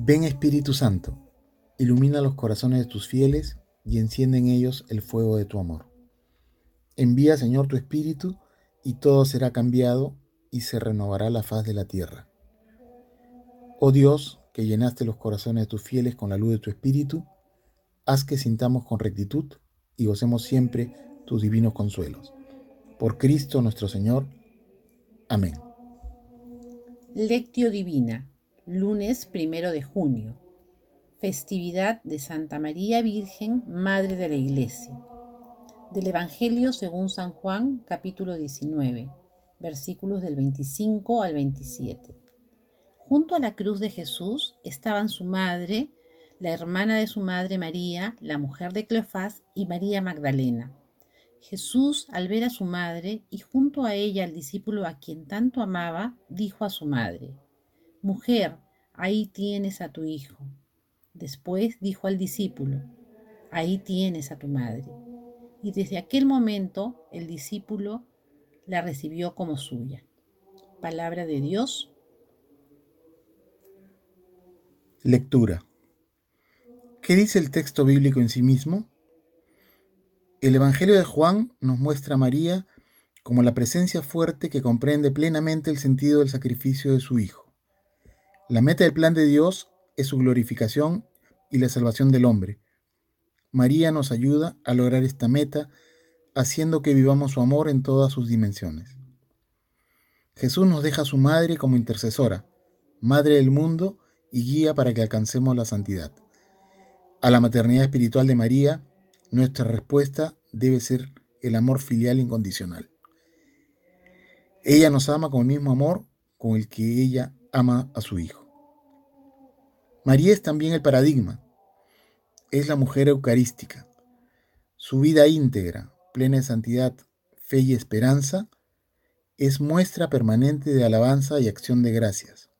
Ven Espíritu Santo, ilumina los corazones de tus fieles y enciende en ellos el fuego de tu amor. Envía, Señor, tu Espíritu y todo será cambiado y se renovará la faz de la tierra. Oh Dios, que llenaste los corazones de tus fieles con la luz de tu Espíritu, haz que sintamos con rectitud y gocemos siempre tus divinos consuelos. Por Cristo nuestro Señor. Amén. Lectio Divina lunes primero de junio, festividad de Santa María Virgen, Madre de la Iglesia. Del Evangelio según San Juan, capítulo 19, versículos del 25 al 27. Junto a la cruz de Jesús estaban su madre, la hermana de su madre María, la mujer de Cleofás y María Magdalena. Jesús, al ver a su madre y junto a ella al discípulo a quien tanto amaba, dijo a su madre, Mujer, ahí tienes a tu hijo. Después dijo al discípulo, ahí tienes a tu madre. Y desde aquel momento el discípulo la recibió como suya. Palabra de Dios. Lectura. ¿Qué dice el texto bíblico en sí mismo? El Evangelio de Juan nos muestra a María como la presencia fuerte que comprende plenamente el sentido del sacrificio de su Hijo. La meta del plan de Dios es su glorificación y la salvación del hombre. María nos ayuda a lograr esta meta haciendo que vivamos su amor en todas sus dimensiones. Jesús nos deja a su madre como intercesora, madre del mundo y guía para que alcancemos la santidad. A la maternidad espiritual de María, nuestra respuesta debe ser el amor filial incondicional. Ella nos ama con el mismo amor con el que ella ama a su Hijo. María es también el paradigma. Es la mujer eucarística. Su vida íntegra, plena de santidad, fe y esperanza, es muestra permanente de alabanza y acción de gracias.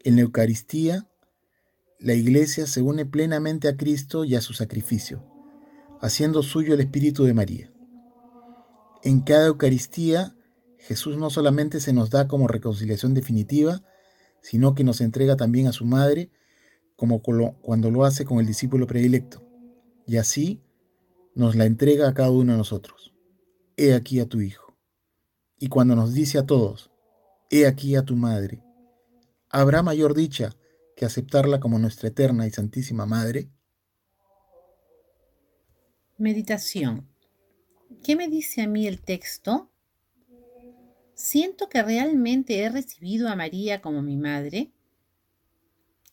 En la Eucaristía, la Iglesia se une plenamente a Cristo y a su sacrificio, haciendo suyo el Espíritu de María. En cada Eucaristía, Jesús no solamente se nos da como reconciliación definitiva, sino que nos entrega también a su madre, como cuando lo hace con el discípulo predilecto, y así nos la entrega a cada uno de nosotros. He aquí a tu hijo. Y cuando nos dice a todos, he aquí a tu madre, ¿habrá mayor dicha que aceptarla como nuestra eterna y santísima madre? Meditación. ¿Qué me dice a mí el texto? ¿Siento que realmente he recibido a María como mi madre?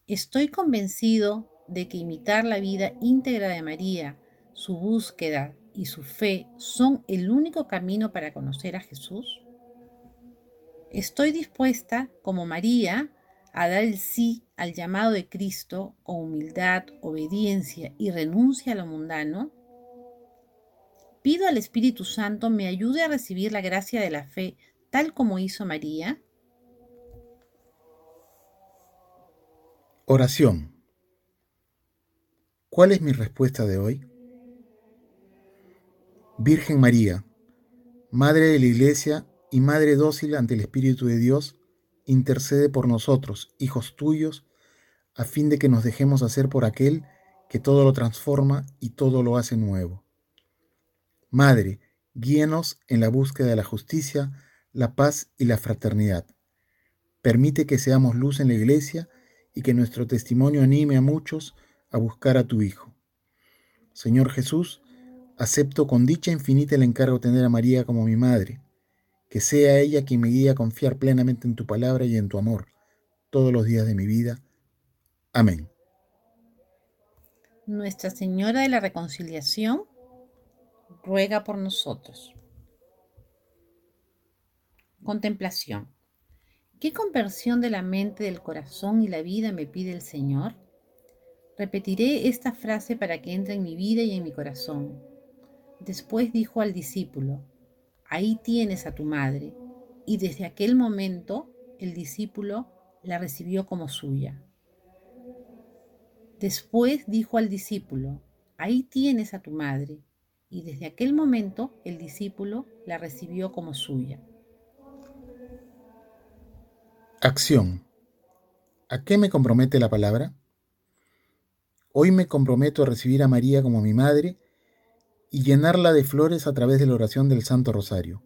Estoy convencido de que imitar la vida íntegra de María, su búsqueda y su fe son el único camino para conocer a Jesús. Estoy dispuesta, como María, a dar el sí al llamado de Cristo con humildad, obediencia y renuncia a lo mundano. Pido al Espíritu Santo me ayude a recibir la gracia de la fe tal como hizo María? Oración. ¿Cuál es mi respuesta de hoy? Virgen María, Madre de la Iglesia y Madre dócil ante el Espíritu de Dios, intercede por nosotros, hijos tuyos, a fin de que nos dejemos hacer por aquel que todo lo transforma y todo lo hace nuevo. Madre, guíenos en la búsqueda de la justicia, la paz y la fraternidad. Permite que seamos luz en la iglesia y que nuestro testimonio anime a muchos a buscar a tu Hijo. Señor Jesús, acepto con dicha infinita el encargo de tener a María como mi madre, que sea ella quien me guíe a confiar plenamente en tu palabra y en tu amor todos los días de mi vida. Amén. Nuestra Señora de la Reconciliación, ruega por nosotros. Contemplación. ¿Qué conversión de la mente, del corazón y la vida me pide el Señor? Repetiré esta frase para que entre en mi vida y en mi corazón. Después dijo al discípulo, ahí tienes a tu madre. Y desde aquel momento el discípulo la recibió como suya. Después dijo al discípulo, ahí tienes a tu madre. Y desde aquel momento el discípulo la recibió como suya. Acción. ¿A qué me compromete la palabra? Hoy me comprometo a recibir a María como mi madre y llenarla de flores a través de la oración del Santo Rosario.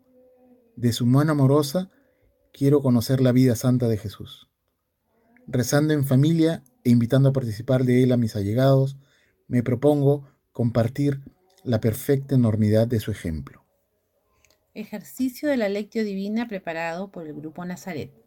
De su mano amorosa quiero conocer la vida santa de Jesús. Rezando en familia e invitando a participar de él a mis allegados, me propongo compartir la perfecta enormidad de su ejemplo. Ejercicio de la lectio divina preparado por el Grupo Nazaret.